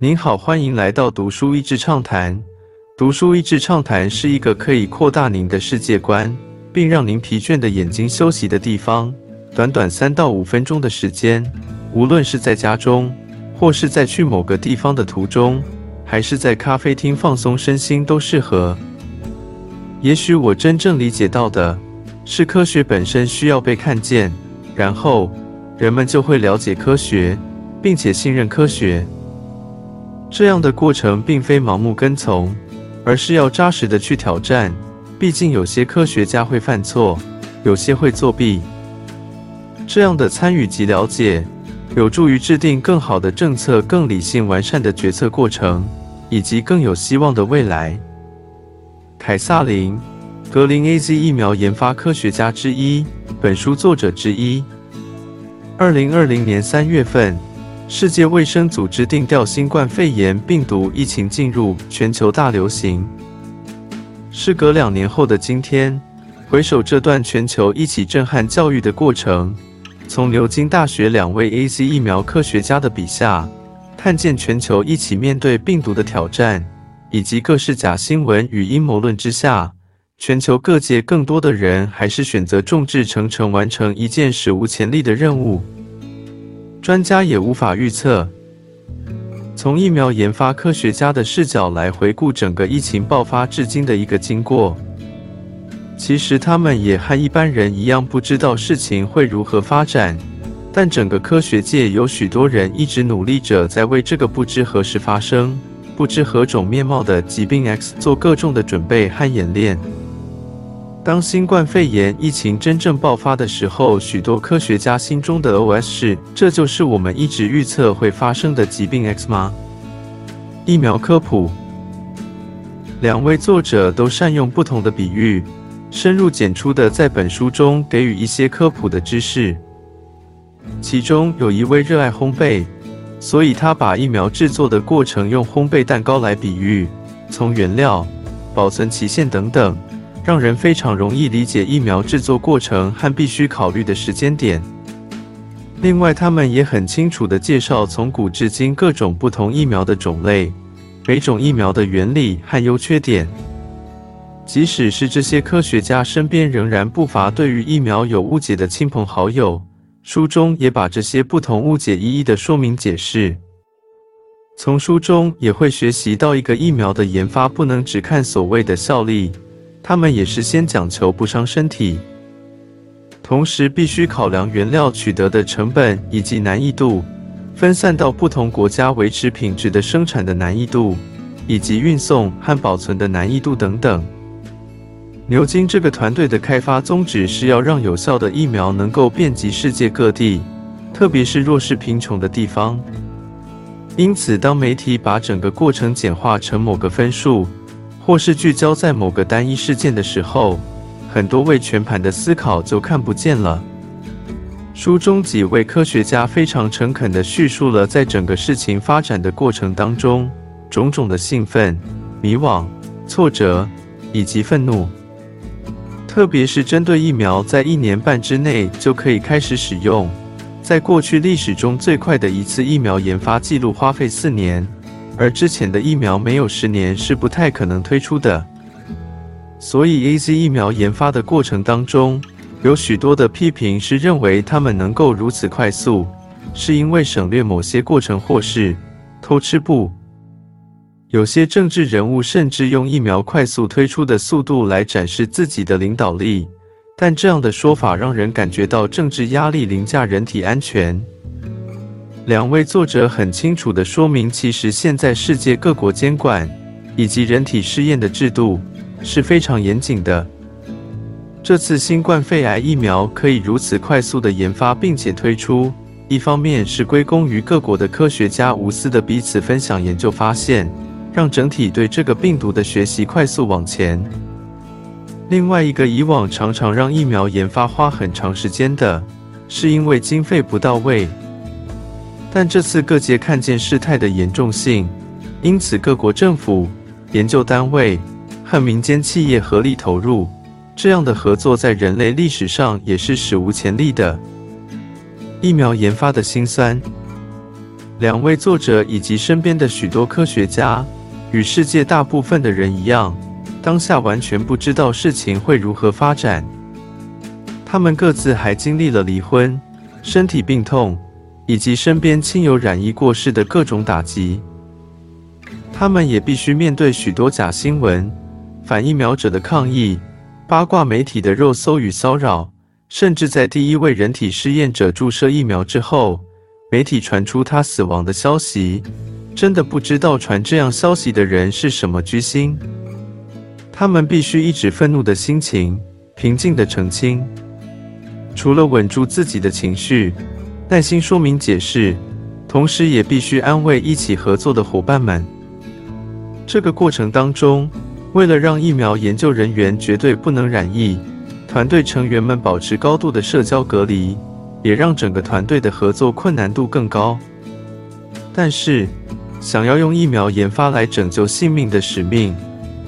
您好，欢迎来到读书益智畅谈。读书益智畅谈是一个可以扩大您的世界观，并让您疲倦的眼睛休息的地方。短短三到五分钟的时间，无论是在家中，或是在去某个地方的途中，还是在咖啡厅放松身心，都适合。也许我真正理解到的是，科学本身需要被看见，然后人们就会了解科学，并且信任科学。这样的过程并非盲目跟从，而是要扎实的去挑战。毕竟有些科学家会犯错，有些会作弊。这样的参与及了解，有助于制定更好的政策、更理性完善的决策过程，以及更有希望的未来。凯撒琳·格林 A.Z. 疫苗研发科学家之一，本书作者之一。二零二零年三月份，世界卫生组织定调新冠肺炎病毒疫情进入全球大流行。事隔两年后的今天，回首这段全球一起震撼教育的过程，从牛津大学两位 A.Z. 疫苗科学家的笔下，看见全球一起面对病毒的挑战。以及各式假新闻与阴谋论之下，全球各界更多的人还是选择众志成城完成一件史无前例的任务。专家也无法预测。从疫苗研发科学家的视角来回顾整个疫情爆发至今的一个经过，其实他们也和一般人一样，不知道事情会如何发展。但整个科学界有许多人一直努力着，在为这个不知何时发生。不知何种面貌的疾病 X 做各种的准备和演练。当新冠肺炎疫情真正爆发的时候，许多科学家心中的 OS 是：这就是我们一直预测会发生的疾病 X 吗？疫苗科普，两位作者都善用不同的比喻，深入简出的在本书中给予一些科普的知识。其中有一位热爱烘焙。所以他把疫苗制作的过程用烘焙蛋糕来比喻，从原料、保存期限等等，让人非常容易理解疫苗制作过程和必须考虑的时间点。另外，他们也很清楚地介绍从古至今各种不同疫苗的种类，每种疫苗的原理和优缺点。即使是这些科学家身边仍然不乏对于疫苗有误解的亲朋好友。书中也把这些不同误解一一的说明解释。从书中也会学习到，一个疫苗的研发不能只看所谓的效力，他们也是先讲求不伤身体，同时必须考量原料取得的成本以及难易度，分散到不同国家维持品质的生产的难易度，以及运送和保存的难易度等等。牛津这个团队的开发宗旨是要让有效的疫苗能够遍及世界各地，特别是弱势贫穷的地方。因此，当媒体把整个过程简化成某个分数，或是聚焦在某个单一事件的时候，很多未全盘的思考就看不见了。书中几位科学家非常诚恳地叙述了在整个事情发展的过程当中，种种的兴奋、迷惘、挫折以及愤怒。特别是针对疫苗，在一年半之内就可以开始使用，在过去历史中最快的一次疫苗研发记录花费四年，而之前的疫苗没有十年是不太可能推出的。所以，A Z 疫苗研发的过程当中，有许多的批评是认为他们能够如此快速，是因为省略某些过程或是偷吃不。有些政治人物甚至用疫苗快速推出的速度来展示自己的领导力，但这样的说法让人感觉到政治压力凌驾人体安全。两位作者很清楚地说明，其实现在世界各国监管以及人体试验的制度是非常严谨的。这次新冠肺癌疫苗可以如此快速的研发并且推出，一方面是归功于各国的科学家无私的彼此分享研究发现。让整体对这个病毒的学习快速往前。另外一个以往常常让疫苗研发花很长时间的，是因为经费不到位。但这次各界看见事态的严重性，因此各国政府、研究单位和民间企业合力投入，这样的合作在人类历史上也是史无前例的。疫苗研发的辛酸。两位作者以及身边的许多科学家，与世界大部分的人一样，当下完全不知道事情会如何发展。他们各自还经历了离婚、身体病痛，以及身边亲友染疫过世的各种打击。他们也必须面对许多假新闻、反疫苗者的抗议、八卦媒体的肉搜与骚扰，甚至在第一位人体试验者注射疫苗之后。媒体传出他死亡的消息，真的不知道传这样消息的人是什么居心。他们必须抑制愤怒的心情，平静地澄清。除了稳住自己的情绪，耐心说明解释，同时也必须安慰一起合作的伙伴们。这个过程当中，为了让疫苗研究人员绝对不能染疫，团队成员们保持高度的社交隔离。也让整个团队的合作困难度更高。但是，想要用疫苗研发来拯救性命的使命，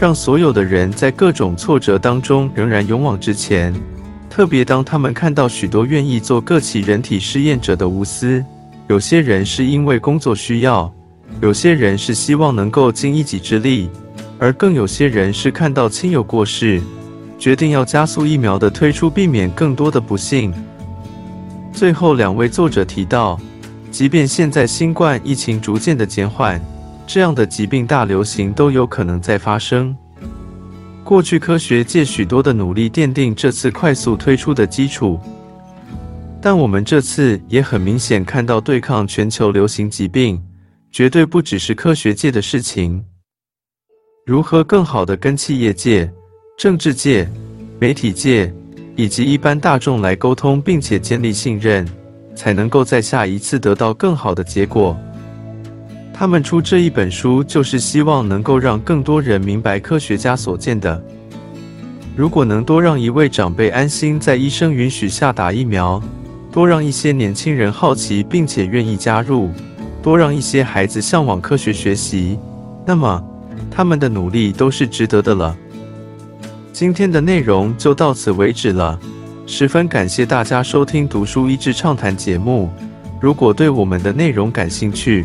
让所有的人在各种挫折当中仍然勇往直前。特别当他们看到许多愿意做各起人体试验者的无私，有些人是因为工作需要，有些人是希望能够尽一己之力，而更有些人是看到亲友过世，决定要加速疫苗的推出，避免更多的不幸。最后两位作者提到，即便现在新冠疫情逐渐的减缓，这样的疾病大流行都有可能再发生。过去科学界许多的努力奠定这次快速推出的基础，但我们这次也很明显看到，对抗全球流行疾病绝对不只是科学界的事情。如何更好的跟企业界、政治界、媒体界。以及一般大众来沟通，并且建立信任，才能够在下一次得到更好的结果。他们出这一本书，就是希望能够让更多人明白科学家所见的。如果能多让一位长辈安心在医生允许下打疫苗，多让一些年轻人好奇并且愿意加入，多让一些孩子向往科学学习，那么他们的努力都是值得的了。今天的内容就到此为止了，十分感谢大家收听《读书益智畅谈》节目。如果对我们的内容感兴趣，